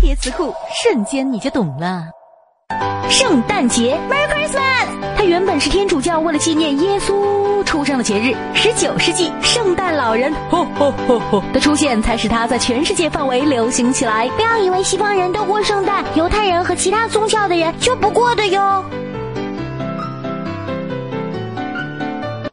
叠词库瞬间你就懂了。圣诞节 merry christmas 它原本是天主教为了纪念耶稣出生的节日十九世纪圣诞老人 吼吼吼吼。的出现才使它在全世界范围流行起来。不要以为西方人都过圣诞犹太人和其他宗教的人就不过的哟。